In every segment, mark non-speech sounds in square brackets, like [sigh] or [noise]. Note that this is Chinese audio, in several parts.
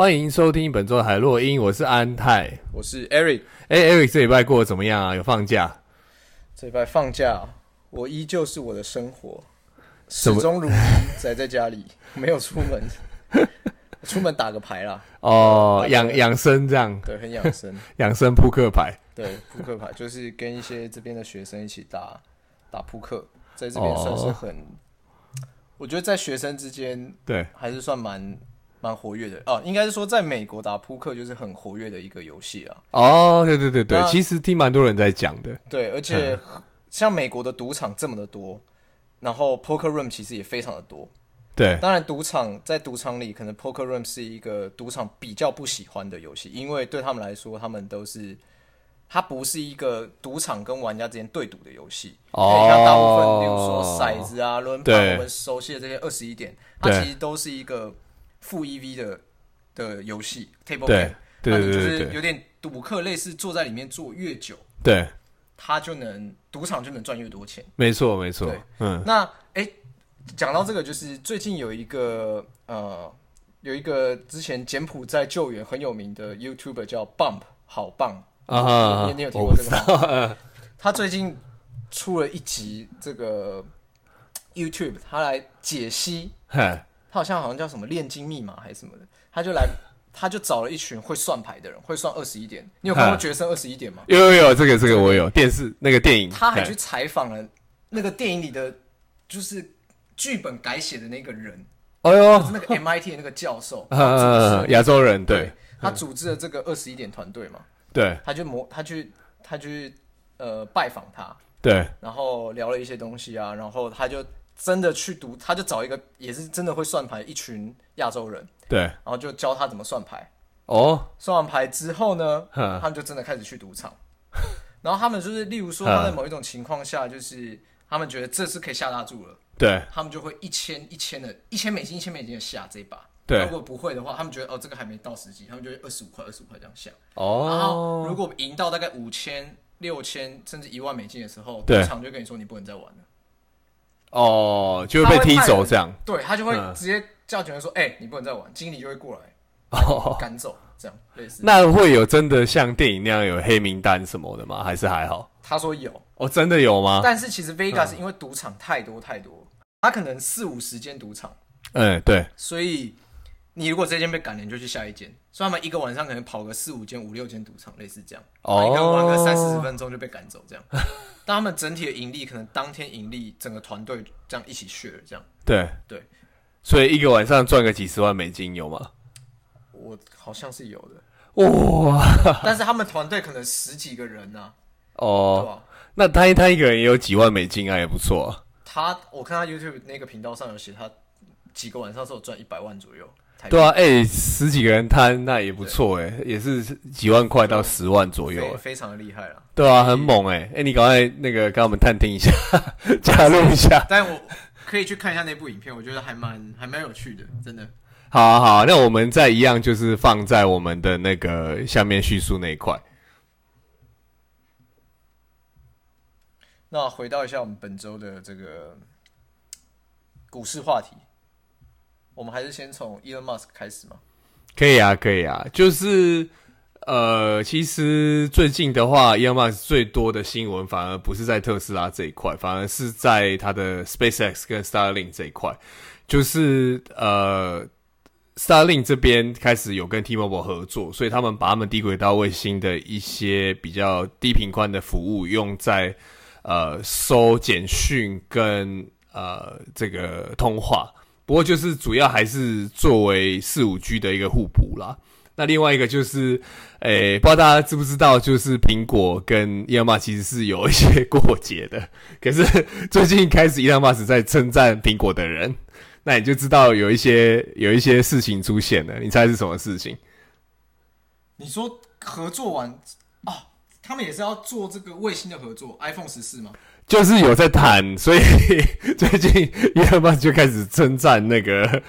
欢迎收听本周的海洛因，我是安泰，我是 Eric。哎，Eric，这礼拜过得怎么样啊？有放假？这礼拜放假，我依旧是我的生活，始终如一，宅在家里，[laughs] 没有出门。[laughs] 出门打个牌啦。哦，养养生这样。对，很养生。[laughs] 养生扑克牌。对，扑克牌就是跟一些这边的学生一起打打扑克，在这边算是很，我觉得在学生之间，对，还是算蛮。蛮活跃的哦，应该是说在美国打扑克就是很活跃的一个游戏啊。哦，对对对对，其实听蛮多人在讲的。对，而且像美国的赌场这么的多，然后 Poker Room 其实也非常的多。对，当然赌场在赌场里，可能 Poker Room 是一个赌场比较不喜欢的游戏，因为对他们来说，他们都是它不是一个赌场跟玩家之间对赌的游戏。哦，像大部分，比如说骰子啊、轮盘，我们熟悉的这些二十一点，它其实都是一个。负 EV 的的游戏，table game，那你就是有点赌客，类似坐在里面坐越久，对，他就能赌场就能赚越多钱。没错，没错。嗯，那哎，讲到这个，就是最近有一个呃，有一个之前柬埔寨救援很有名的 YouTuber 叫 Bump，好棒啊！你你有听过这个吗？他最近出了一集这个 YouTube，他来解析。他好像好像叫什么炼金密码还是什么的，他就来，他就找了一群会算牌的人，会算二十一点。你有看过《决胜二十一点》吗？[laughs] 有有有，这个这个我有电视那个电影。他还去采访了那个电影里的，就是剧本改写的那个人。哎呦，就是那个 MIT 的那个教授，[laughs] 亚洲人，对，他组织了这个二十一点团队嘛。对，他就模，他去，他去，呃，拜访他。对，然后聊了一些东西啊，然后他就。真的去读，他就找一个也是真的会算牌一群亚洲人，对，然后就教他怎么算牌。哦，算完牌之后呢，他们就真的开始去赌场。[laughs] 然后他们就是，例如说他在某一种情况下，就是他们觉得这次可以下大注了，对，他们就会一千一千的，一千美金一千美金的下这一把。对，如果不会的话，他们觉得哦这个还没到时机，他们就会二十五块二十五块这样下。哦，然后如果赢到大概五千、六千甚至一万美金的时候，赌场就跟你说你不能再玩了。哦，就会被踢走这样。对，他就会直接叫警员说：“哎、你不能再玩。”经理就会过来，赶走这样类似。那会有真的像电影那样有黑名单什么的吗？还是还好？他说有。哦，真的有吗？但是其实 Vegas 因为赌场太多太多，他可能四五十间赌场。嗯，对。所以你如果这间被赶了，你就去下一间。所以他们一个晚上可能跑个四五间、五六间赌场，类似这样。哦。一个玩个三四十分钟就被赶走这样。[laughs] 但他们整体的盈利可能当天盈利整个团队这样一起 share 这样。对对，所以一个晚上赚个几十万美金有吗？我好像是有的。哇！[laughs] 但是他们团队可能十几个人呢、啊。哦。那他他一个人也有几万美金啊，也不错、啊。他我看他 YouTube 那个频道上有写，他几个晚上是有赚一百万左右。对啊，哎、欸，十几个人摊那也不错哎，也是几万块到十万左右，非常的厉害了。对啊，很猛哎，哎、欸，你赶快那个跟我们探听一下，[laughs] 加入一下。但我可以去看一下那部影片，我觉得还蛮还蛮有趣的，真的。好啊好啊，那我们再一样就是放在我们的那个下面叙述那一块。那回到一下我们本周的这个股市话题。我们还是先从 Elon Musk 开始吗？可以啊，可以啊。就是呃，其实最近的话，Elon Musk 最多的新闻反而不是在特斯拉这一块，反而是在他的 SpaceX 跟 Starlink 这一块。就是呃，Starlink 这边开始有跟 T-Mobile 合作，所以他们把他们低轨道卫星的一些比较低频宽的服务用在呃收简讯跟呃这个通话。不过就是主要还是作为四五 G 的一个互补啦。那另外一个就是，诶、不知道大家知不知道，就是苹果跟伊隆马其实是有一些过节的。[laughs] 可是最近开始伊隆马斯在称赞苹果的人，那你就知道有一些有一些事情出现了。你猜是什么事情？你说合作完啊？他们也是要做这个卫星的合作，iPhone 十四吗？就是有在谈，所以 [laughs] 最近伊隆马斯就开始称赞那个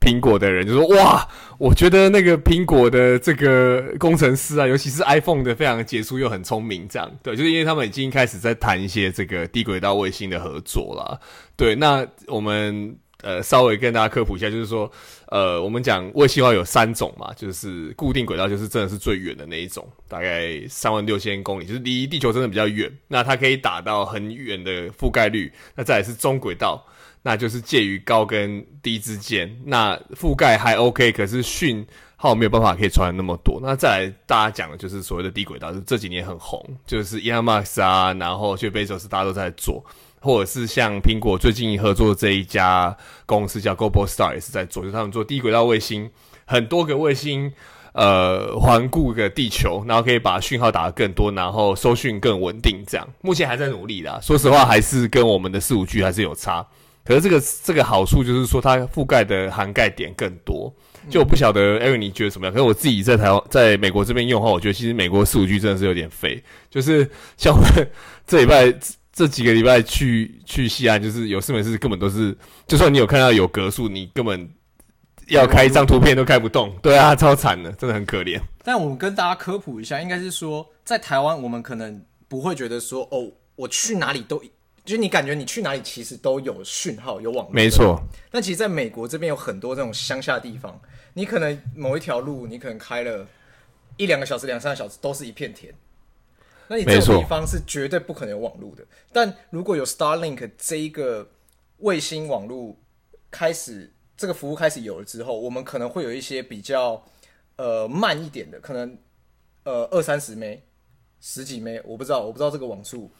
苹果的人，就说：“哇，我觉得那个苹果的这个工程师啊，尤其是 iPhone 的，非常杰出又很聪明。”这样对，就是因为他们已经开始在谈一些这个低轨道卫星的合作了。对，那我们呃，稍微跟大家科普一下，就是说，呃，我们讲卫星的话有三种嘛，就是固定轨道，就是真的是最远的那一种，大概三万六千公里，就是离地球真的比较远，那它可以打到很远的覆盖率。那再来是中轨道，那就是介于高跟低之间，那覆盖还 OK，可是讯号没有办法可以传那么多。那再来大家讲的就是所谓的低轨道，就这几年很红，就是 Elon Musk 啊，然后去 Bezos 大家都在做。或者是像苹果最近合作的这一家公司叫 Globalstar 也是在做，就是他们做低轨道卫星，很多个卫星，呃，环顾个地球，然后可以把讯号打得更多，然后收讯更稳定。这样目前还在努力啦，说实话还是跟我们的四五 G 还是有差。可是这个这个好处就是说它覆盖的涵盖点更多。就我不晓得 Eric 你觉得怎么样？可是我自己在台湾，在美国这边用的话，我觉得其实美国四五 G 真的是有点废，就是像我们这礼拜。这几个礼拜去去西安，就是有事没事，根本都是，就算你有看到有格数，你根本要开一张图片都开不动。对啊，超惨的，真的很可怜。但我们跟大家科普一下，应该是说，在台湾我们可能不会觉得说，哦，我去哪里都，就是你感觉你去哪里其实都有讯号，有网络。没错。但其实在美国这边有很多这种乡下地方，你可能某一条路，你可能开了一两个小时、两三个小时，都是一片田。那你这种地方是绝对不可能有网络的。但如果有 Starlink 这一个卫星网络开始，这个服务开始有了之后，我们可能会有一些比较呃慢一点的，可能呃二三十枚、十几枚我不知道，我不知道这个网速。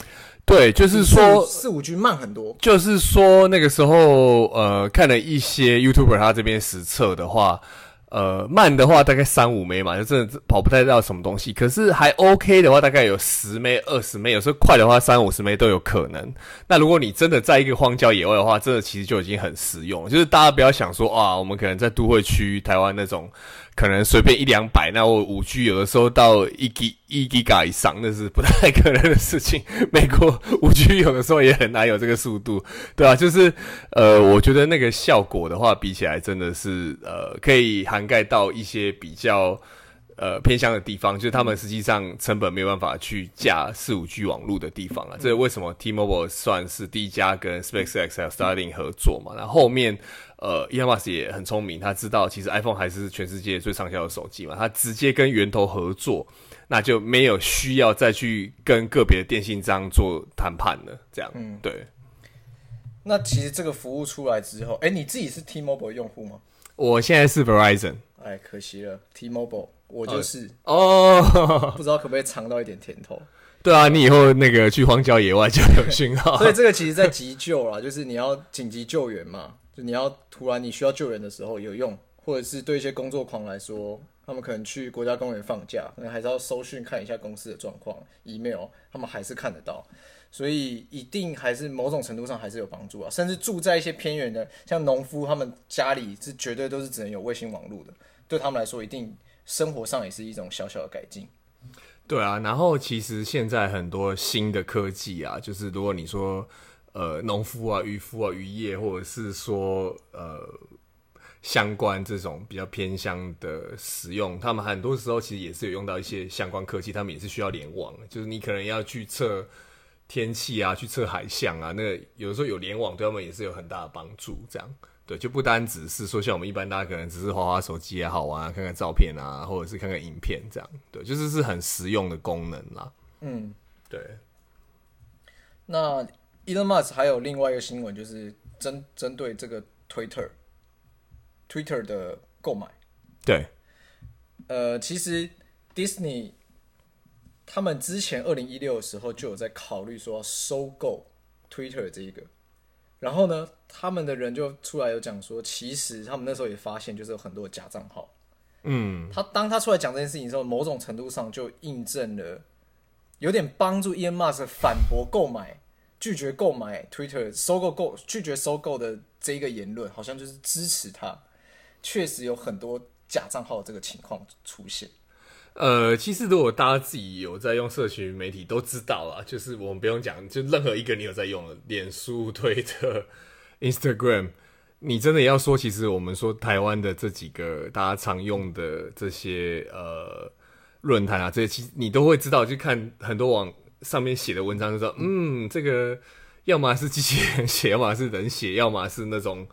对，就是说四五 G 慢很多。就是说那个时候呃看了一些 YouTuber 他这边实测的话。呃，慢的话大概三五枚嘛，就真的跑不太到什么东西。可是还 OK 的话，大概有十枚、二十枚，有时候快的话三五十枚都有可能。那如果你真的在一个荒郊野外的话，这个其实就已经很实用。就是大家不要想说啊，我们可能在都会区台湾那种。可能随便一两百，那我五 G 有的时候到一 G 一 Giga 以上，那是不太可能的事情。美国五 G 有的时候也很难有这个速度，对啊，就是呃，我觉得那个效果的话，比起来真的是呃，可以涵盖到一些比较呃偏向的地方，就是他们实际上成本没有办法去架四五 G 网络的地方啊。这为什么 T-Mobile 算是第一家跟 SpaceX 还有 Starlink 合作嘛？那后面。呃 Musk 也很聪明，他知道其实 iPhone 还是全世界最畅销的手机嘛，他直接跟源头合作，那就没有需要再去跟个别的电信商做谈判了。这样，嗯，对。那其实这个服务出来之后，哎，你自己是 T-Mobile 用户吗？我现在是 Verizon。哎，可惜了，T-Mobile，我就是哦，不知道可不可以尝到一点甜头。对啊，你以后那个去荒郊野外就有讯号。[laughs] 所以这个其实，在急救啦，就是你要紧急救援嘛。你要突然你需要救人的时候有用，或者是对一些工作狂来说，他们可能去国家公园放假，可能还是要搜讯看一下公司的状况，email 他们还是看得到，所以一定还是某种程度上还是有帮助啊。甚至住在一些偏远的，像农夫，他们家里是绝对都是只能有卫星网络的，对他们来说，一定生活上也是一种小小的改进。对啊，然后其实现在很多新的科技啊，就是如果你说。呃，农夫啊，渔夫啊，渔业，或者是说呃，相关这种比较偏乡的使用，他们很多时候其实也是有用到一些相关科技，他们也是需要联网，就是你可能要去测天气啊，去测海象啊，那个有的时候有联网，对他们也是有很大的帮助。这样，对，就不单只是说像我们一般大家可能只是滑滑手机也好玩啊，看看照片啊，或者是看看影片这样，对，就是是很实用的功能啦。嗯，对。那 Elon Musk 还有另外一个新闻，就是针针对这个 Twitter，Twitter 的购买。对，呃，其实 Disney 他们之前二零一六的时候就有在考虑说要收购 Twitter 这一个，然后呢，他们的人就出来有讲说，其实他们那时候也发现，就是有很多假账号。嗯，他当他出来讲这件事情的时候，某种程度上就印证了，有点帮助 Elon Musk 反驳购买。拒绝购买 Twitter 收购购拒绝收购的这一个言论，好像就是支持他。确实有很多假账号这个情况出现。呃，其实如果大家自己有在用社群媒体，都知道啊，就是我们不用讲，就任何一个你有在用的，脸书、推特、Instagram，你真的要说，其实我们说台湾的这几个大家常用的这些呃论坛啊，这些其实你都会知道，就看很多网。上面写的文章就说，嗯，这个要么是机器人写，要么是人写，要么是那种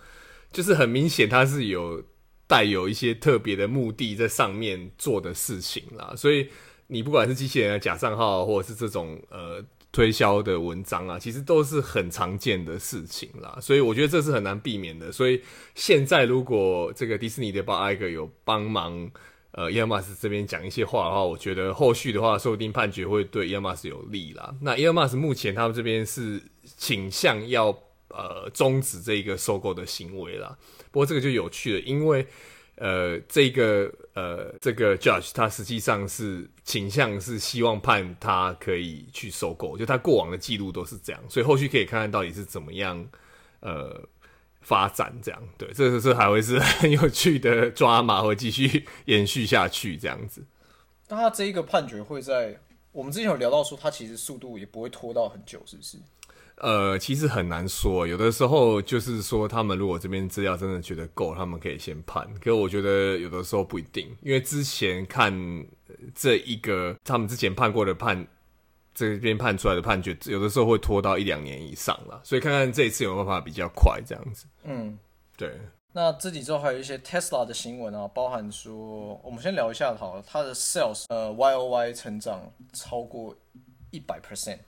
就是很明显它是有带有一些特别的目的在上面做的事情啦，所以你不管是机器人的假账号，或者是这种呃推销的文章啊，其实都是很常见的事情啦，所以我觉得这是很难避免的。所以现在如果这个迪士尼的 Bob Iger 有帮忙。呃，伊隆马斯这边讲一些话的话，我觉得后续的话，说不定判决会对伊隆马斯有利啦。那伊隆马斯目前他们这边是倾向要呃终止这个收购的行为啦。不过这个就有趣了，因为呃这个呃这个 judge 他实际上是倾向是希望判他可以去收购，就他过往的记录都是这样，所以后续可以看看到底是怎么样呃。发展这样，对，这个是还会是 [laughs] 很有趣的抓马，会继续延续下去这样子。那他这一个判决会在我们之前有聊到说，他其实速度也不会拖到很久，是不是？呃，其实很难说，有的时候就是说，他们如果这边资料真的觉得够，他们可以先判。可是我觉得有的时候不一定，因为之前看这一个他们之前判过的判。这边判出来的判决，有的时候会拖到一两年以上了，所以看看这一次有没有办法比较快这样子。嗯，对。那这几周还有一些 Tesla 的新闻啊，包含说，我们先聊一下好了，它的 sales 呃 Y O Y 成长超过一百 percent。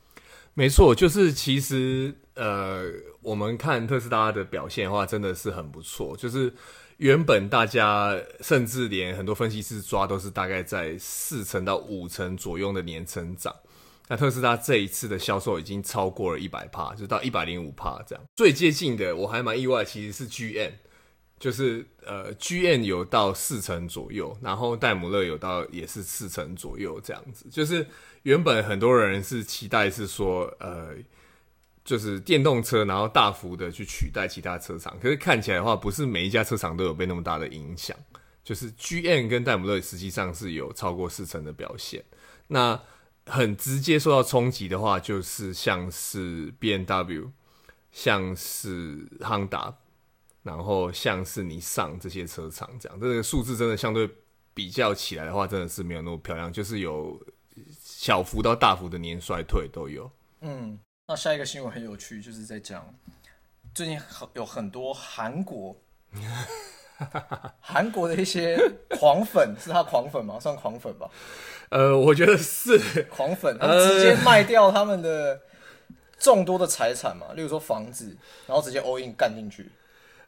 没错，就是其实呃，我们看特斯拉的表现的话，真的是很不错。就是原本大家甚至连很多分析师抓都是大概在四成到五成左右的年成长。那特斯拉这一次的销售已经超过了一百帕，就到一百零五帕这样。最接近的我还蛮意外，其实是 GM，就是呃 GM 有到四成左右，然后戴姆勒有到也是四成左右这样子。就是原本很多人是期待是说呃，就是电动车然后大幅的去取代其他车厂，可是看起来的话，不是每一家车厂都有被那么大的影响。就是 GM 跟戴姆勒实际上是有超过四成的表现。那很直接受到冲击的话，就是像是 BMW，像是 han 然后像是尼桑这些车厂这样，这个数字真的相对比较起来的话，真的是没有那么漂亮，就是有小幅到大幅的年衰退都有。嗯，那下一个新闻很有趣，就是在讲最近很有很多韩国。[laughs] 韩国的一些狂粉，是他狂粉吗？算狂粉吧。[laughs] 呃，我觉得是狂粉，他们直接卖掉他们的众多的财产嘛，例如说房子，然后直接 all in 干进去。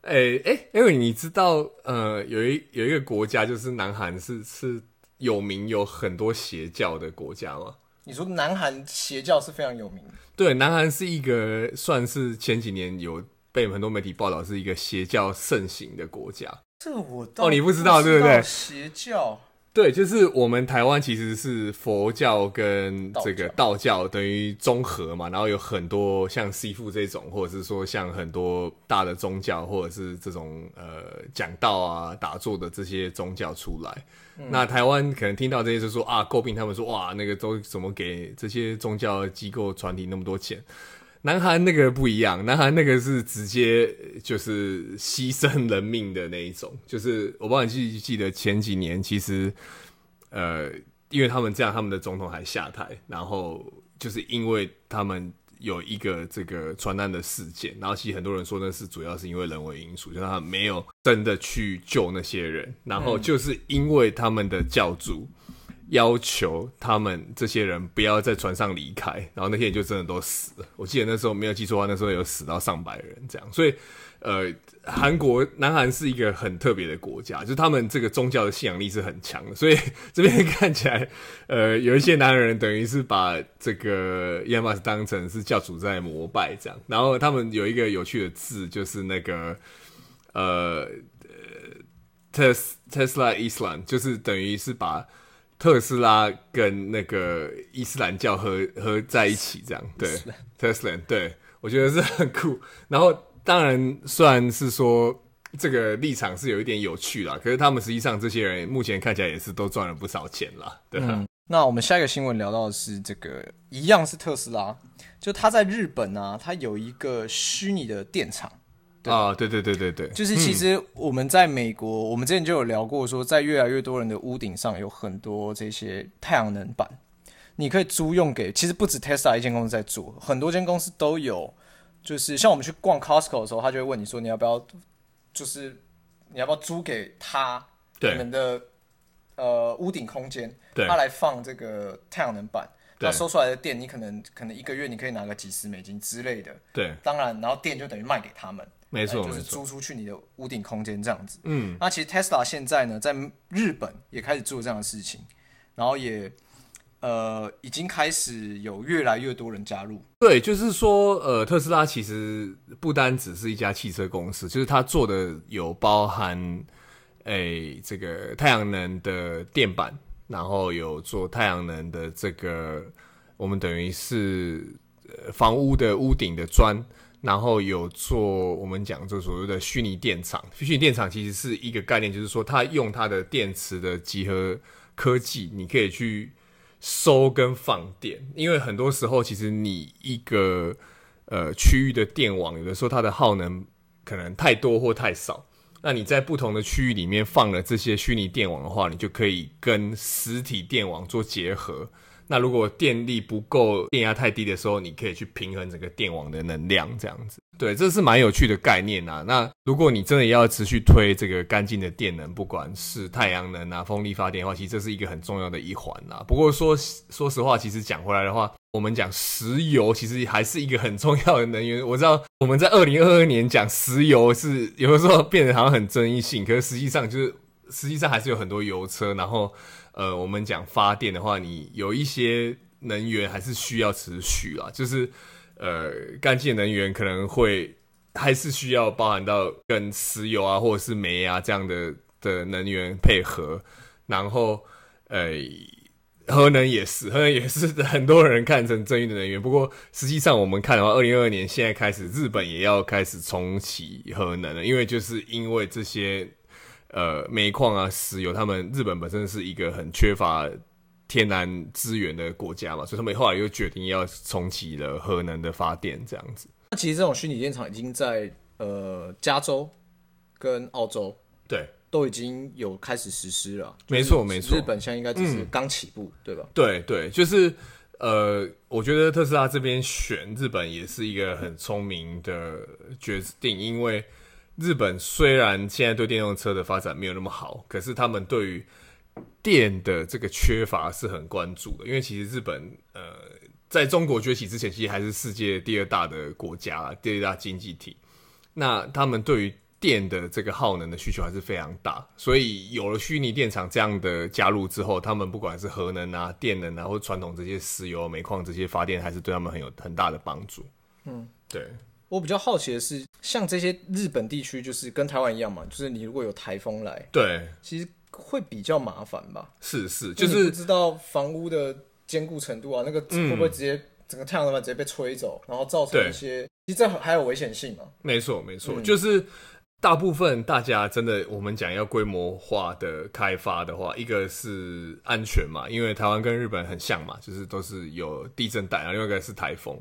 哎、欸、哎、欸，因为你知道，呃，有一有一个国家就是南韩，是是有名有很多邪教的国家吗？你说南韩邪教是非常有名的。对，南韩是一个算是前几年有。被很多媒体报道是一个邪教盛行的国家，这个我哦，你不知道对不对？邪教对，就是我们台湾其实是佛教跟这个道教等于综合嘛，然后有很多像西父这种，或者是说像很多大的宗教，或者是这种呃讲道啊、打坐的这些宗教出来。嗯、那台湾可能听到这些就说啊，诟病他们说哇，那个都怎么给这些宗教机构团体那么多钱？南韩那个不一样，南韩那个是直接就是牺牲人命的那一种，就是我不知道你记不记得前几年，其实呃，因为他们这样，他们的总统还下台，然后就是因为他们有一个这个传难的事件，然后其实很多人说那是主要是因为人为因素，就是他们没有真的去救那些人，然后就是因为他们的教主。要求他们这些人不要在船上离开，然后那些人就真的都死了。我记得那时候没有记错的话，那时候有死到上百人这样。所以，呃，韩国南韩是一个很特别的国家，就是他们这个宗教的信仰力是很强的。所以这边看起来，呃，有一些南人等于是把这个伊隆马斯当成是教主在膜拜这样。然后他们有一个有趣的字，就是那个呃呃，Tes Tesla island，就是等于是把。特斯拉跟那个伊斯兰教合合在一起，这样对特斯拉，对我觉得是很酷。然后当然，虽然是说这个立场是有一点有趣啦，可是他们实际上这些人目前看起来也是都赚了不少钱啦。对、嗯，那我们下一个新闻聊到的是这个，一样是特斯拉，就他在日本啊，他有一个虚拟的电厂。啊，对对对对对，就是其实我们在美国，嗯、我们之前就有聊过，说在越来越多人的屋顶上有很多这些太阳能板，你可以租用给。其实不止 Tesla 一间公司在做，很多间公司都有。就是像我们去逛 Costco 的时候，他就会问你说，你要不要就是你要不要租给他对。你们的呃屋顶空间，对。他来放这个太阳能板，对。那收出来的电你可能可能一个月你可以拿个几十美金之类的，对，当然，然后电就等于卖给他们，没错，就是租出去你的屋顶空间这样子。嗯，那其实 Tesla 现在呢，在日本也开始做这样的事情，然后也呃已经开始有越来越多人加入。对，就是说，呃，特斯拉其实不单只是一家汽车公司，就是它做的有包含，诶、欸，这个太阳能的电板，然后有做太阳能的这个，我们等于是房屋的屋顶的砖，然后有做我们讲做所谓的虚拟电厂。虚拟电厂其实是一个概念，就是说它用它的电池的集合科技，你可以去。收跟放电，因为很多时候其实你一个呃区域的电网，有的时候它的耗能可能太多或太少，那你在不同的区域里面放了这些虚拟电网的话，你就可以跟实体电网做结合。那如果电力不够，电压太低的时候，你可以去平衡整个电网的能量，这样子。对，这是蛮有趣的概念呐。那如果你真的要持续推这个干净的电能，不管是太阳能啊、风力发电的话，其实这是一个很重要的一环呐。不过说说实话，其实讲回来的话，我们讲石油其实还是一个很重要的能源。我知道我们在二零二二年讲石油是有的时候变得好像很争议性，可是实际上就是实际上还是有很多油车，然后。呃，我们讲发电的话，你有一些能源还是需要持续啊，就是呃，干净能源可能会还是需要包含到跟石油啊或者是煤啊这样的的能源配合，然后呃，核能也是，核能也是很多人看成正义的能源。不过实际上我们看的话，二零二二年现在开始，日本也要开始重启核能了，因为就是因为这些。呃，煤矿啊，石油，他们日本本身是一个很缺乏天然资源的国家嘛，所以他们后来又决定要重启了核能的发电，这样子。那其实这种虚拟电厂已经在呃加州跟澳洲对都已经有开始实施了。没错没错，日本现在应该只是刚起步，嗯，对吧？对对，就是呃，我觉得特斯拉这边选日本也是一个很聪明的决定，因为。日本虽然现在对电动车的发展没有那么好，可是他们对于电的这个缺乏是很关注的。因为其实日本呃，在中国崛起之前，其实还是世界第二大的国家，第二大经济体。那他们对于电的这个耗能的需求还是非常大，所以有了虚拟电厂这样的加入之后，他们不管是核能啊、电能啊，或传统这些石油、煤矿这些发电，还是对他们很有很大的帮助。嗯，对。我比较好奇的是，像这些日本地区，就是跟台湾一样嘛，就是你如果有台风来，对，其实会比较麻烦吧？是是，就是不知道房屋的坚固程度啊，那个会不会直接、嗯、整个太阳能板直接被吹走，然后造成一些，其实这还有危险性嘛？没错没错、嗯，就是大部分大家真的，我们讲要规模化的开发的话，一个是安全嘛，因为台湾跟日本很像嘛，就是都是有地震带，然后另外一个是台风。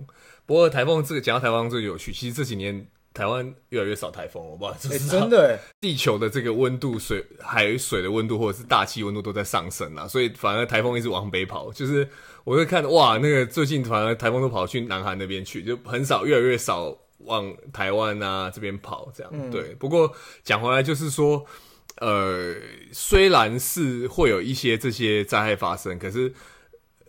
不过台风这个讲到台风这个有趣，其实这几年台湾越来越少台风，我不知道这是、欸、真的。[laughs] 地球的这个温度、水海水的温度或者是大气温度都在上升啊，所以反而台风一直往北跑。就是我会看哇，那个最近反而台风都跑去南韩那边去，就很少，越来越少往台湾啊这边跑这样、嗯。对。不过讲回来就是说，呃，虽然是会有一些这些灾害发生，可是。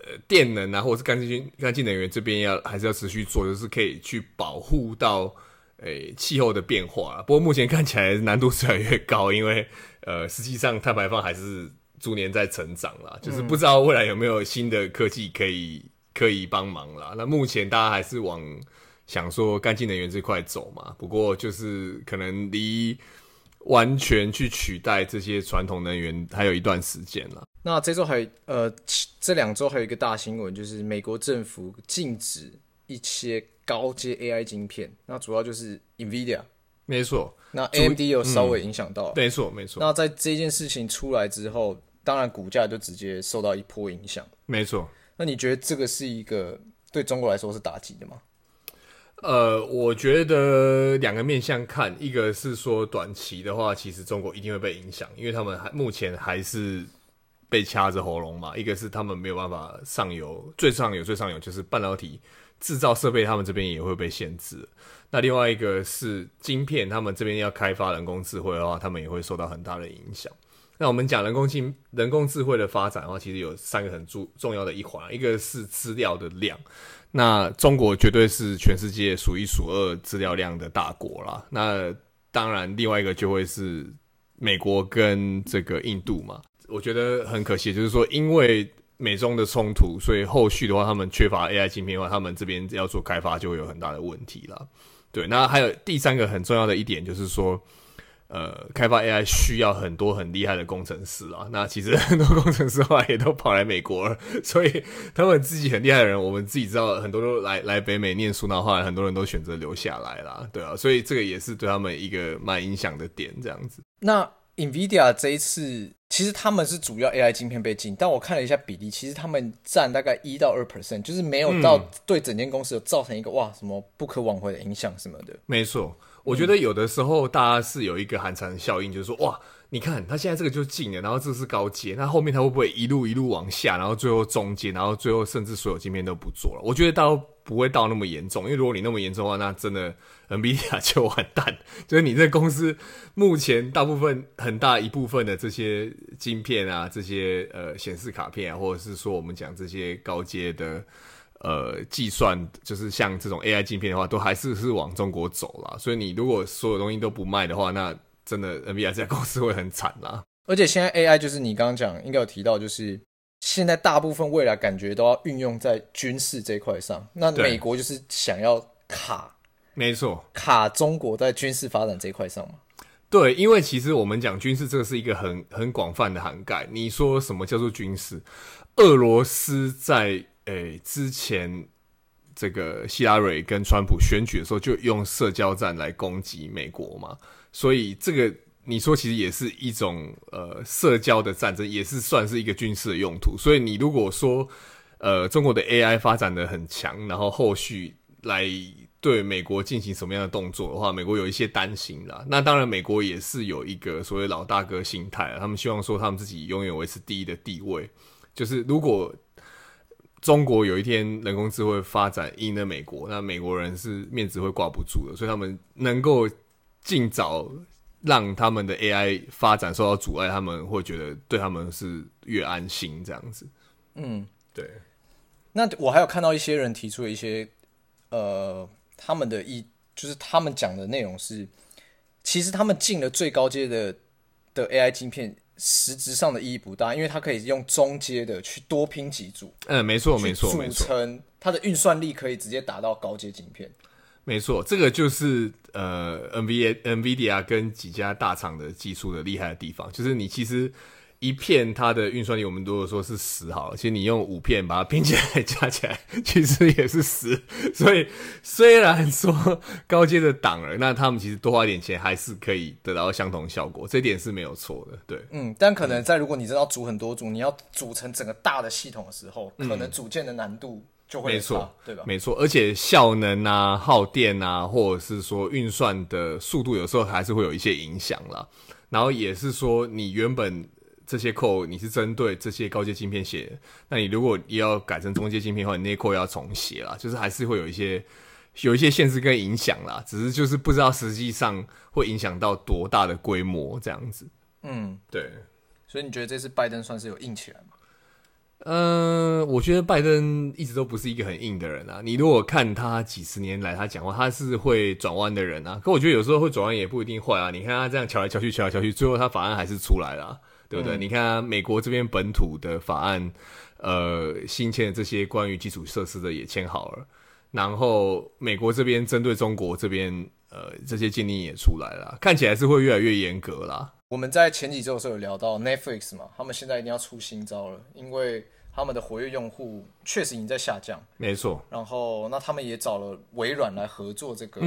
呃，电能啊，或者是干净干净能源这边要还是要持续做，就是可以去保护到诶、欸、气候的变化。不过目前看起来难度是越来越高，因为呃，实际上碳排放还是逐年在成长啦，就是不知道未来有没有新的科技可以可以帮忙啦。那目前大家还是往想说干净能源这块走嘛，不过就是可能离。完全去取代这些传统能源还有一段时间了。那这周还有呃，这两周还有一个大新闻，就是美国政府禁止一些高阶 AI 晶片。那主要就是 NVIDIA，没错。那 AMD 有稍微影响到，嗯，没错没错。那在这件事情出来之后，当然股价就直接受到一波影响。没错。那你觉得这个是一个对中国来说是打击的吗？呃，我觉得两个面向看，一个是说短期的话，其实中国一定会被影响，因为他们还目前还是被掐着喉咙嘛。一个是他们没有办法上游，最上游最上游就是半导体制造设备他们这边也会被限制。那另外一个是晶片，他们这边要开发人工智慧的话，他们也会受到很大的影响。那我们讲人工智人工智慧的发展的话，其实有三个很重重要的一环，一个是资料的量。那中国绝对是全世界数一数二资料量的大国啦。那当然，另外一个就会是美国跟这个印度嘛。我觉得很可惜，就是说因为美中的冲突，所以后续的话，他们缺乏 AI 晶片的话，他们这边要做开发就会有很大的问题啦。对，那还有第三个很重要的一点就是说。呃，开发 AI 需要很多很厉害的工程师啊。那其实 [laughs] 很多工程师后来也都跑来美国了，所以他们自己很厉害的人，我们自己知道很多都来来北美念书，然后后来很多人都选择留下来啦。对啊，所以这个也是对他们一个蛮影响的点，这样子。那 NVIDIA 这一次，其实他们是主要 AI 晶片被禁，但我看了一下比例，其实他们占大概一到二 percent，就是没有到对整间公司有造成一个哇什么不可挽回的影响什么的。没错。我觉得有的时候大家是有一个寒蝉效应，就是说，哇，你看他现在这个就进了，然后这是高阶，那后面他会不会一路一路往下，然后最后中间，然后最后甚至所有晶片都不做了？我觉得倒不会到那么严重，因为如果你那么严重的话，那真的 [laughs] NVIDIA 就完蛋。就是你这公司目前大部分很大一部分的这些晶片啊，这些呃显示卡片啊，或者是说我们讲这些高阶的。呃，计算就是像这种 AI 晶片的话，都还是是往中国走啦。所以你如果所有东西都不卖的话，那真的 NVIDIA 这家公司会很惨啦。而且现在 AI 就是你刚刚讲，应该有提到，就是现在大部分未来感觉都要运用在军事这一块上。那美国就是想要卡，没错，卡中国在军事发展这一块上嘛。对，因为其实我们讲军事，这个是一个很很广泛的涵盖。你说什么叫做军事？俄罗斯在诶，之前这个希拉蕊跟川普选举的时候，就用社交战来攻击美国嘛，所以这个你说其实也是一种呃社交的战争，也是算是一个军事的用途。所以你如果说呃中国的 AI 发展的很强，然后后续来对美国进行什么样的动作的话，美国有一些担心啦。那当然，美国也是有一个所谓老大哥心态，他们希望说他们自己永远维持第一的地位，就是如果。中国有一天人工智慧发展赢了美国，那美国人是面子会挂不住的，所以他们能够尽早让他们的 AI 发展受到阻碍，他们会觉得对他们是越安心这样子。嗯，对。那我还有看到一些人提出了一些呃，他们的意就是他们讲的内容是，其实他们进了最高阶的的 AI 晶片。实质上的意义不大，因为它可以用中阶的去多拼几组。嗯，没错，没错，没错。组成它的运算力可以直接达到高阶晶片。没错，这个就是呃，NVIDIA、NVIDIA 跟几家大厂的技术的厉害的地方，就是你其实。一片它的运算力，我们如果说是十好了，其实你用五片把它拼起来加起来，其实也是十。[laughs] 所以虽然说高阶的挡了，那他们其实多花一点钱还是可以得到相同效果，这点是没有错的。对，嗯，但可能在如果你真的要组很多组，你要组成整个大的系统的时候，可能组件的难度就会没错，对吧？没错，而且效能啊、耗电啊，或者是说运算的速度，有时候还是会有一些影响啦。然后也是说你原本。这些 code 你是针对这些高阶晶片写的，那你如果也要改成中阶晶片的话，你那些 code 要重写啦，就是还是会有一些有一些限制跟影响啦，只是就是不知道实际上会影响到多大的规模这样子。嗯，对。所以你觉得这次拜登算是有硬起来吗？嗯、呃，我觉得拜登一直都不是一个很硬的人啊。你如果看他几十年来他讲话，他是会转弯的人啊。可我觉得有时候会转弯也不一定坏啊。你看他这样乔来乔去，乔来乔去，最后他法案还是出来了。对不对？嗯、你看、啊、美国这边本土的法案，呃，新签的这些关于基础设施的也签好了，然后美国这边针对中国这边，呃，这些禁令也出来了，看起来是会越来越严格啦。我们在前几周的时候有聊到 Netflix 嘛，他们现在一定要出新招了，因为他们的活跃用户确实已经在下降。没错。然后，那他们也找了微软来合作这个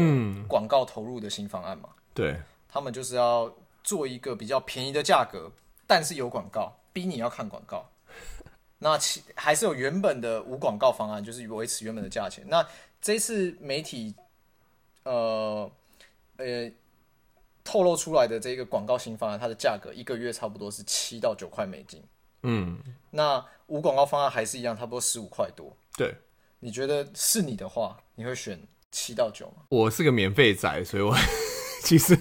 广告投入的新方案嘛？嗯、对。他们就是要做一个比较便宜的价格。但是有广告，逼你要看广告。[laughs] 那其还是有原本的无广告方案，就是维持原本的价钱。那这次媒体呃呃透露出来的这个广告新方案，它的价格一个月差不多是七到九块美金。嗯，那无广告方案还是一样，差不多十五块多。对，你觉得是你的话，你会选七到九吗？我是个免费仔，所以我 [laughs] 其实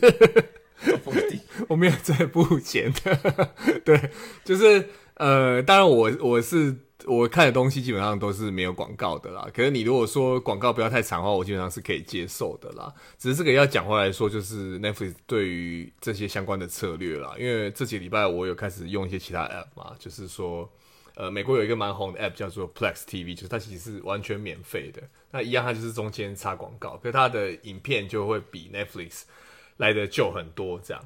[laughs] 我没有在付钱的。[laughs] 对，就是呃，当然我我是我看的东西基本上都是没有广告的啦。可是你如果说广告不要太长的话，我基本上是可以接受的啦。只是这个要讲回来说，就是 Netflix 对于这些相关的策略啦。因为这几个礼拜我有开始用一些其他 App 嘛，就是说。呃，美国有一个蛮红的 App 叫做 Plex TV，就是它其实是完全免费的。那一样，它就是中间插广告，可是它的影片就会比 Netflix 来的旧很多。这样，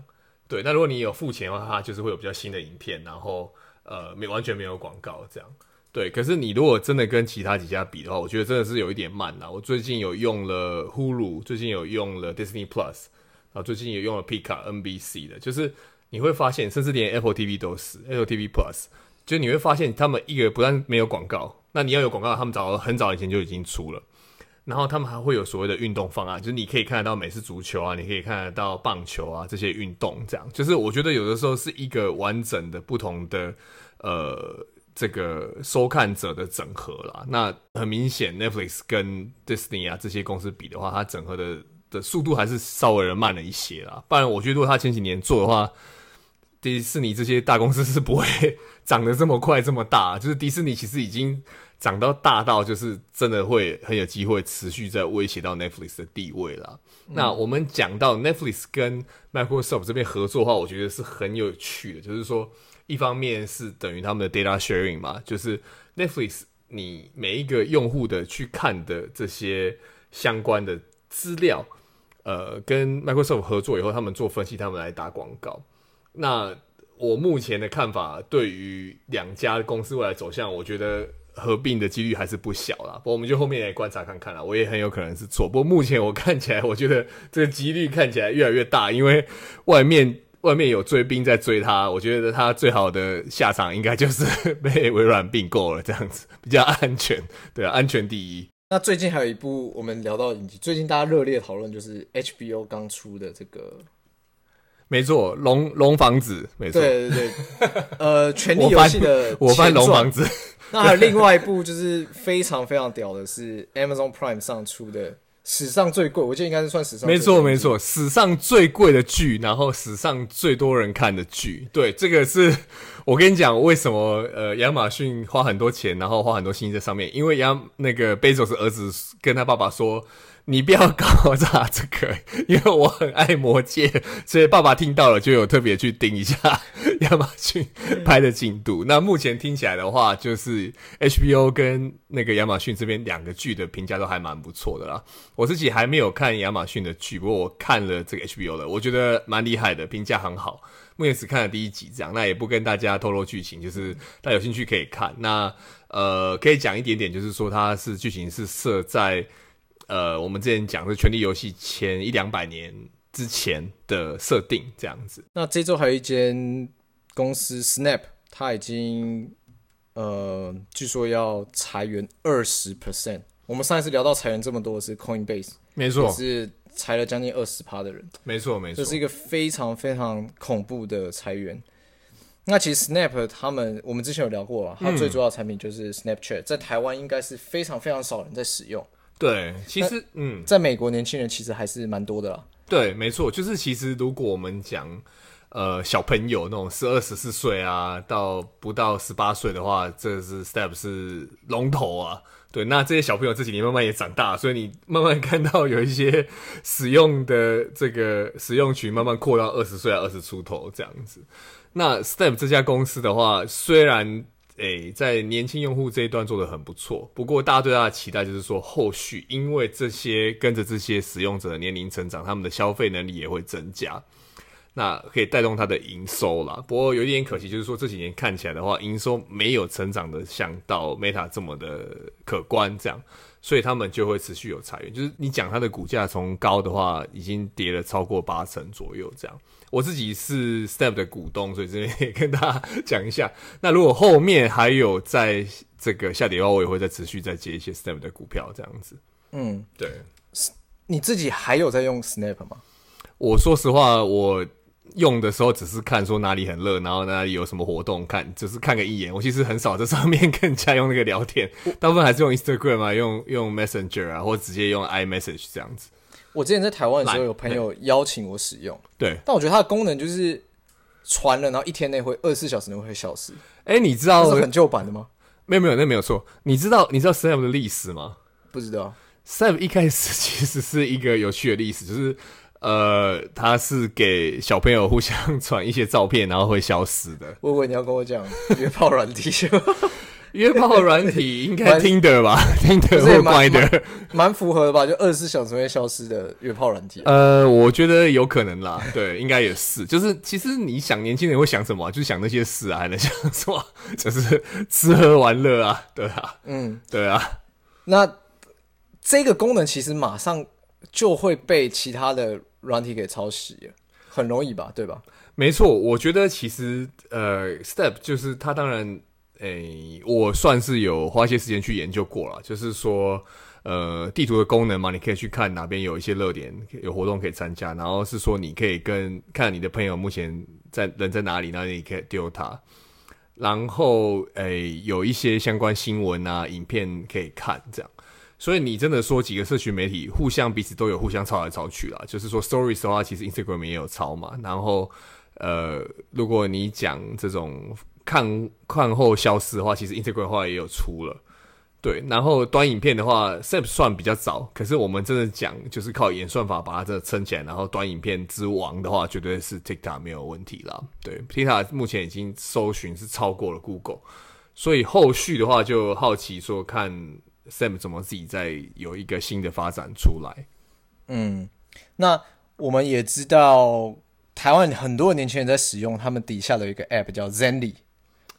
对。那如果你有付钱的话，它就是会有比较新的影片，然后呃，没完全没有广告这样。对。可是你如果真的跟其他几家比的话，我觉得真的是有一点慢啦。我最近有用了 Hulu，最近有用了 Disney Plus，然后最近也用了 Peacock NBC 的，就是你会发现，甚至连 Apple TV 都是 Apple TV Plus。就你会发现，他们一个不但没有广告，那你要有广告，他们早很早以前就已经出了。然后他们还会有所谓的运动方案，就是你可以看得到美式足球啊，你可以看得到棒球啊这些运动，这样就是我觉得有的时候是一个完整的不同的呃这个收看者的整合啦。那很明显，Netflix 跟 Disney 啊这些公司比的话，它整合的的速度还是稍微的慢了一些啦。不然，我觉得如果他前几年做的话，迪士尼这些大公司是不会 [laughs] 长得这么快这么大，就是迪士尼其实已经长到大到就是真的会很有机会持续在威胁到 Netflix 的地位了。嗯、那我们讲到 Netflix 跟 Microsoft 这边合作的话，我觉得是很有趣的，就是说一方面是等于他们的 data sharing 嘛，就是 Netflix 你每一个用户的去看的这些相关的资料，呃，跟 Microsoft 合作以后，他们做分析，他们来打广告。那我目前的看法，对于两家公司未来走向，我觉得合并的几率还是不小啦。不过我们就后面来观察看看啦，我也很有可能是错。不过目前我看起来，我觉得这个几率看起来越来越大，因为外面外面有追兵在追他，我觉得他最好的下场应该就是被微软并购了，这样子 [laughs] 比较安全。对啊，安全第一。那最近还有一部我们聊到影集，最近大家热烈讨论就是 HBO 刚出的这个。没错，龙龙房子，没错，对对对，呃，权力游戏的我翻 [laughs] 龙房子。[laughs] 那还有另外一部，就是非常非常屌的，是 Amazon Prime 上出的，史上最贵，我记得应该是算史上最。没错没错，史上最贵的剧，然后史上最多人看的剧。对，这个是我跟你讲，为什么呃，亚马逊花很多钱，然后花很多心在上面，因为亚那个贝佐斯儿子跟他爸爸说。你不要搞砸这个，因为我很爱魔戒，所以爸爸听到了就有特别去盯一下 [laughs] 亚马逊拍的进度。那目前听起来的话，就是 HBO 跟那个亚马逊这边两个剧的评价都还蛮不错的啦。我自己还没有看亚马逊的剧，不过我看了这个 HBO 的，我觉得蛮厉害的，评价很好。目前只看了第一集，这样，那也不跟大家透露剧情，就是大家有兴趣可以看。那呃，可以讲一点点，就是说它是剧情是设在。呃，我们之前讲的《权力游戏》前一两百年之前的设定这样子。那这周还有一间公司 Snap，它已经呃，据说要裁员二十 percent。我们上一次聊到裁员这么多是 Coinbase，没错，是裁了将近二十趴的人。没错，没错，这是一个非常非常恐怖的裁员。那其实 Snap 他们，我们之前有聊过啊，它最主要的产品就是 Snapchat，在台湾应该是非常非常少人在使用。对，其实嗯，在美国年轻人其实还是蛮多的啦。对，没错，就是其实如果我们讲呃小朋友那种十二十四岁啊，到不到十八岁的话，这是 step 是龙头啊。对，那这些小朋友这几年慢慢也长大，所以你慢慢看到有一些使用的这个使用群慢慢扩到二十岁啊，二十出头这样子。那 Step 这家公司的话，虽然诶、在年轻用户这一段做的很不错，不过大家对他的期待就是说，后续因为这些跟着这些使用者的年龄成长，他们的消费能力也会增加，那可以带动它的营收啦。不过有一点可惜，就是说这几年看起来的话，营收没有成长的像到 Meta 这么的可观，这样，所以他们就会持续有裁员。就是你讲它的股价从高的话，已经跌了超过八成左右，这样。我自己是 Step 的股东，所以这边也跟大家讲一下。那如果后面还有在这个下跌的话，我也会再持续再接一些 Snap 的股票，这样子。嗯，对。你自己还有在用 Snap 吗？我说实话，我用的时候只是看说哪里很热，然后哪里有什么活动看，只是看个一眼。我其实很少在上面跟人家用那个聊天，大部分还是用 Instagram 啊，用用 Messenger 啊，或者直接用 iMessage 这样子。我之前在台湾的时候，有朋友邀请我使用，对，但我觉得它的功能就是传了，然后一天内会二十四小时内会消失。哎、欸，你知道是很旧版的吗？没有没有，那没有错。你知道你知道 Snap 的历史吗？不知道。Snap 一开始其实是一个有趣的历史，就是呃，他是给小朋友互相传一些照片，然后会消失的。我以为你要跟我讲约炮软体。约炮软体应该听的吧？[laughs] 听的或乖的，蛮符合的吧？就二十四小时会消失的约炮软体。呃，我觉得有可能啦。对，应该也是。就是其实你想年轻人会想什么、啊？就是想那些事啊，还能想什么？[laughs] 就是吃喝玩乐啊，对啊，嗯，对啊。那这个功能其实马上就会被其他的软体给抄袭，很容易吧？对吧？没错，我觉得其实呃，Step 就是它当然。诶、我算是有花一些时间去研究过了，就是说，呃，地图的功能嘛，你可以去看哪边有一些热点，有活动可以参加，然后是说你可以跟看你的朋友目前在人在哪里，然后你可以丢他，然后诶、有一些相关新闻啊、影片可以看，这样。所以你真的说几个社群媒体互相彼此都有互相抄来抄去啦，就是说 Stories 的话，其实 Instagram 也有抄嘛，然后呃，如果你讲这种。看看后消失的话，其实 Instagram 的话也有出了，对。然后短影片的话，Snap 算比较早，可是我们真的讲就是靠演算法把它这撑起来，然后短影片之王的话，绝对是 TikTok 没有问题啦。对，TikTok 目前已经搜寻是超过了 Google，所以后续的话就好奇说看 Snap 怎么自己再有一个新的发展出来。嗯，那我们也知道台湾很多年轻人在使用他们底下的一个 App 叫 Zenly。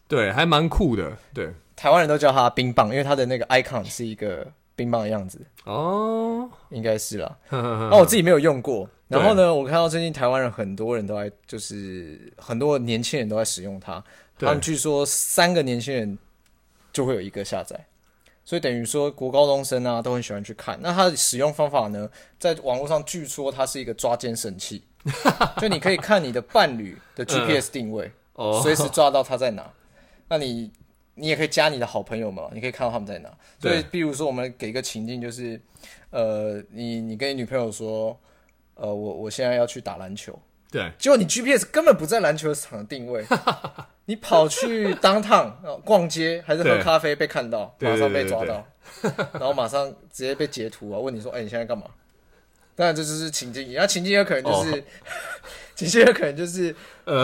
对，还蛮酷的。对，台湾人都叫它冰棒，因为它的那个 icon 是一个冰棒的样子。哦，应该是啦。那 [laughs] 我自己没有用过。然后呢，我看到最近台湾人很多人都在，就是很多年轻人都在使用它。他们据说三个年轻人就会有一个下载，所以等于说国高中生啊都很喜欢去看。那它的使用方法呢，在网络上据说它是一个抓奸神器，[laughs] 就你可以看你的伴侣的 [laughs] GPS 定位，随时抓到他在哪。那你你也可以加你的好朋友嘛，你可以看到他们在哪。所以，比如说，我们给一个情境，就是，呃，你你跟你女朋友说，呃，我我现在要去打篮球，对，结果你 GPS 根本不在篮球场的定位，[laughs] 你跑去 downtown 逛街还是喝咖啡被看到，马上被抓到，[laughs] 然后马上直接被截图啊，问你说，哎、欸，你现在干嘛？当然这就是情境，那情境有可能就是。Oh. 其实有可能就是，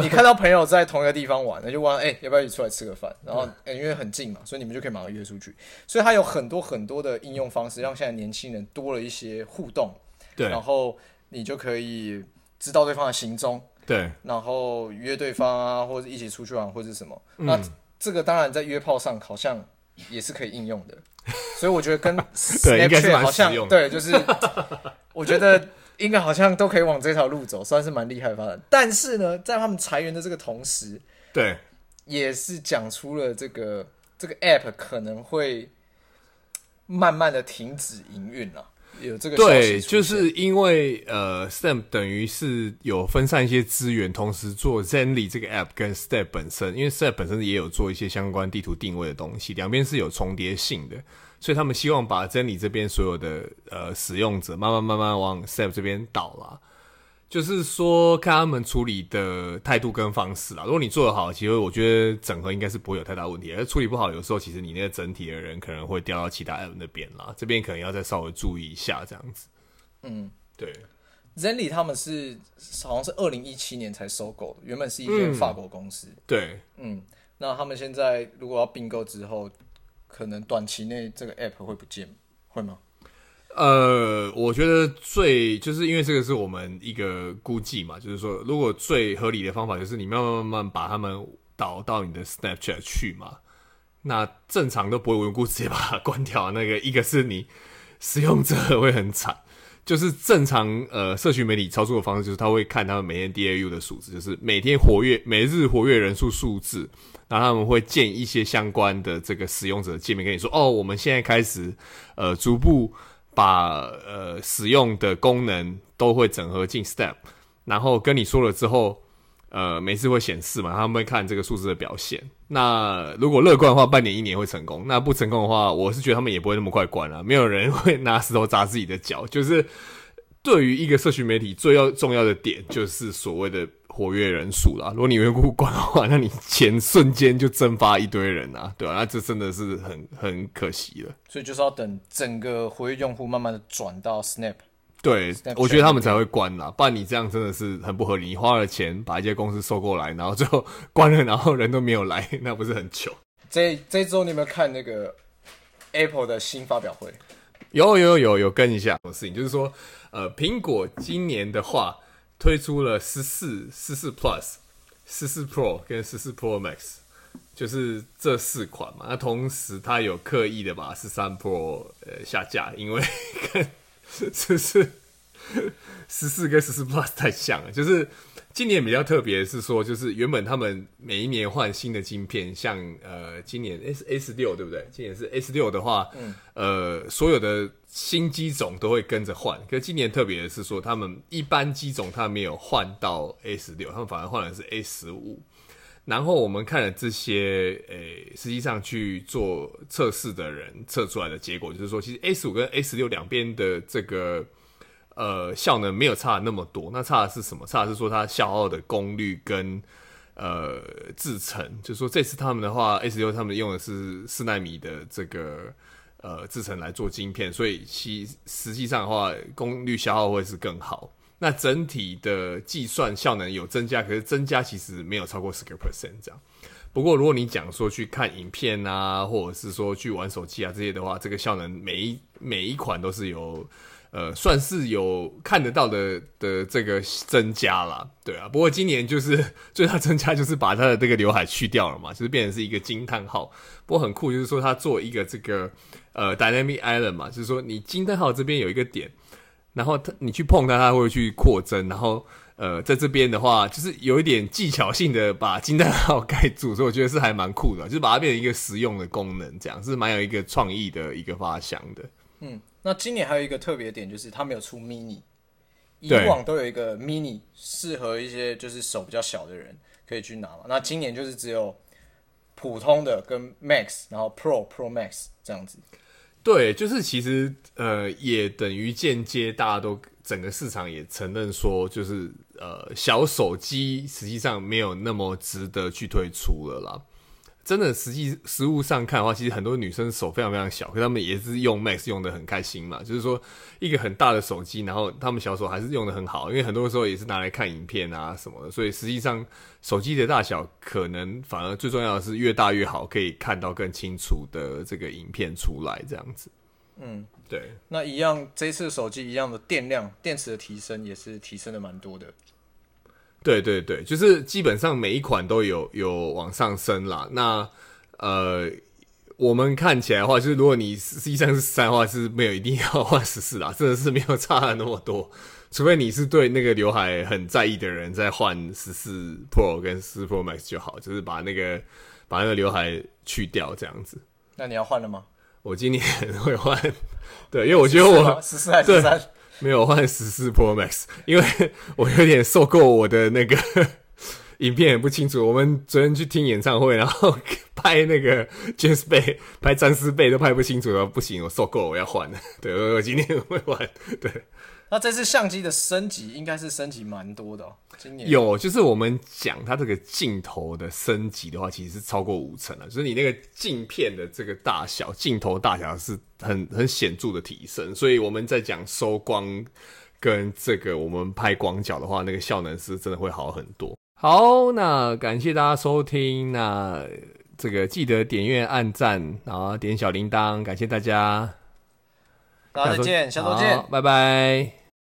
你看到朋友在同一个地方玩，那就问，哎、欸，要不要一起出来吃个饭？然后，欸、因为很近嘛，所以你们就可以马上约出去。所以它有很多很多的应用方式，让现在年轻人多了一些互动。对，然后你就可以知道对方的行踪。对，然后约对方啊，或者一起出去玩，或者是什么。那这个当然在约炮上好像也是可以应用的。[laughs] 所以我觉得跟 Snapchat 好像对，就是我觉得。应该好像都可以往这条路走，算是蛮厉害的发展。但是呢，在他们裁员的这个同时，对，也是讲出了这个这个 app 可能会慢慢的停止营运了。有这个对，就是因为呃，Step 等于是有分散一些资源，同时做 Zenly 这个 app 跟 Step 本身，因为 Step 本身也有做一些相关地图定位的东西，两边是有重叠性的。所以他们希望把 Zenly 这边所有的呃使用者慢慢慢慢往 Step 这边倒啦，就是说看他们处理的态度跟方式啦。如果你做得好，其实我觉得整合应该是不会有太大问题。而处理不好，有时候其实你那个整体的人可能会掉到其他 App 那边啦。这边可能要再稍微注意一下这样子。嗯，对。Zenly 他们是好像是二零一七年才收购的，原本是一间法国公司。嗯、对，嗯，那他们现在如果要并购之后。可能短期内这个 app 会不见，会吗？呃，我觉得最就是因为这个是我们一个估计嘛，就是说，如果最合理的方法就是你慢慢慢慢把他们导到你的 Snapchat 去嘛，那正常都不会无缘故直接把它关掉。那个一个是你使用者会很惨，就是正常呃社群媒体操作的方式就是他会看他们每天 DAU 的数字，就是每天活跃每日活跃人数数字。然后他们会建一些相关的这个使用者界面跟你说，哦，我们现在开始，呃，逐步把呃使用的功能都会整合进 Step，然后跟你说了之后，呃每次会显示嘛，他们会看这个数字的表现。那如果乐观的话，半年一年会成功；那不成功的话，我是觉得他们也不会那么快关了。没有人会拿石头砸自己的脚。就是对于一个社群媒体最要重要的点，就是所谓的。活跃人数啦，如果你用户关的话，那你钱瞬间就蒸发一堆人啊，对吧、啊？那这真的是很很可惜了。所以就是要等整个活跃用户慢慢的转到 Snap。对，Snapchat、我觉得他们才会关啦，不然你这样真的是很不合理。你花了钱把一些公司收过来，然后最后关了，然后人都没有来，那不是很糗？这这周你有没有看那个 Apple 的新发表会？有有有有跟一下。什么事情？就是说，呃，苹果今年的话。推出了十四、十四 Plus、十四 Pro 跟十四 Pro Max，就是这四款嘛。那同时，它有刻意的把十三 Pro 呃下架，因为 [laughs] 跟十四、[laughs] 十四跟十四 Plus 太像了，就是。今年比较特别的是说，就是原本他们每一年换新的晶片，像呃今年 S S 六对不对？今年是 S 六的话，嗯，呃所有的新机种都会跟着换。可是今年特别的是说，他们一般机种他没有换到 S 六，他们反而换的是 S 五。然后我们看了这些，诶、欸，实际上去做测试的人测出来的结果，就是说，其实 S 五跟 S 六两边的这个。呃，效能没有差那么多，那差的是什么？差的是说它消耗的功率跟呃制程，就是说这次他们的话，S6 他们用的是四纳米的这个呃制程来做晶片，所以其实际上的话，功率消耗会是更好。那整体的计算效能有增加，可是增加其实没有超过十个 percent 这样。不过如果你讲说去看影片啊，或者是说去玩手机啊这些的话，这个效能每一每一款都是有。呃，算是有看得到的的这个增加了，对啊。不过今年就是 [laughs] 最大增加就是把它的这个刘海去掉了嘛，就是变成是一个惊叹号。不过很酷，就是说他做一个这个呃 dynamic island 嘛，就是说你惊叹号这边有一个点，然后他你去碰它，它会去扩增，然后呃在这边的话，就是有一点技巧性的把惊叹号盖住，所以我觉得是还蛮酷的，就是把它变成一个实用的功能，这样是蛮有一个创意的一个发想的，嗯。那今年还有一个特别点，就是它没有出 mini，以往都有一个 mini，适合一些就是手比较小的人可以去拿嘛。那今年就是只有普通的跟 max，然后 pro pro max 这样子。对，就是其实呃，也等于间接大家都整个市场也承认说，就是呃，小手机实际上没有那么值得去推出了啦。真的，实际实物上看的话，其实很多女生手非常非常小，可是她们也是用 Max 用的很开心嘛。就是说，一个很大的手机，然后她们小手还是用的很好，因为很多时候也是拿来看影片啊什么的。所以实际上，手机的大小可能反而最重要的是越大越好，可以看到更清楚的这个影片出来这样子。嗯，对。那一样，这次手机一样的电量、电池的提升也是提升的蛮多的。对对对，就是基本上每一款都有有往上升啦。那呃，我们看起来的话，就是如果你实际上是十三的话，是没有一定要换十四啦，真的是没有差了那么多。除非你是对那个刘海很在意的人，再换十四 Pro 跟十四 Pro Max 就好，就是把那个把那个刘海去掉这样子。那你要换了吗？我今年 [laughs] 会换，对，因为我觉得我十四还是三。没有换十四 Pro Max，因为我有点受够我的那个 [laughs] 影片也不清楚。我们昨天去听演唱会，然后拍那个 James 贝拍詹斯贝都拍不清楚了，不行，我受够了，我要换了。对，我今天会换。对。那这次相机的升级应该是升级蛮多的哦。今年有，就是我们讲它这个镜头的升级的话，其实是超过五成了。就是你那个镜片的这个大小，镜头大小是很很显著的提升。所以我们在讲收光跟这个我们拍广角的话，那个效能是真的会好很多。好，那感谢大家收听，那这个记得点阅、按赞，然后点小铃铛，感谢大家。大家再见，下周见，拜拜。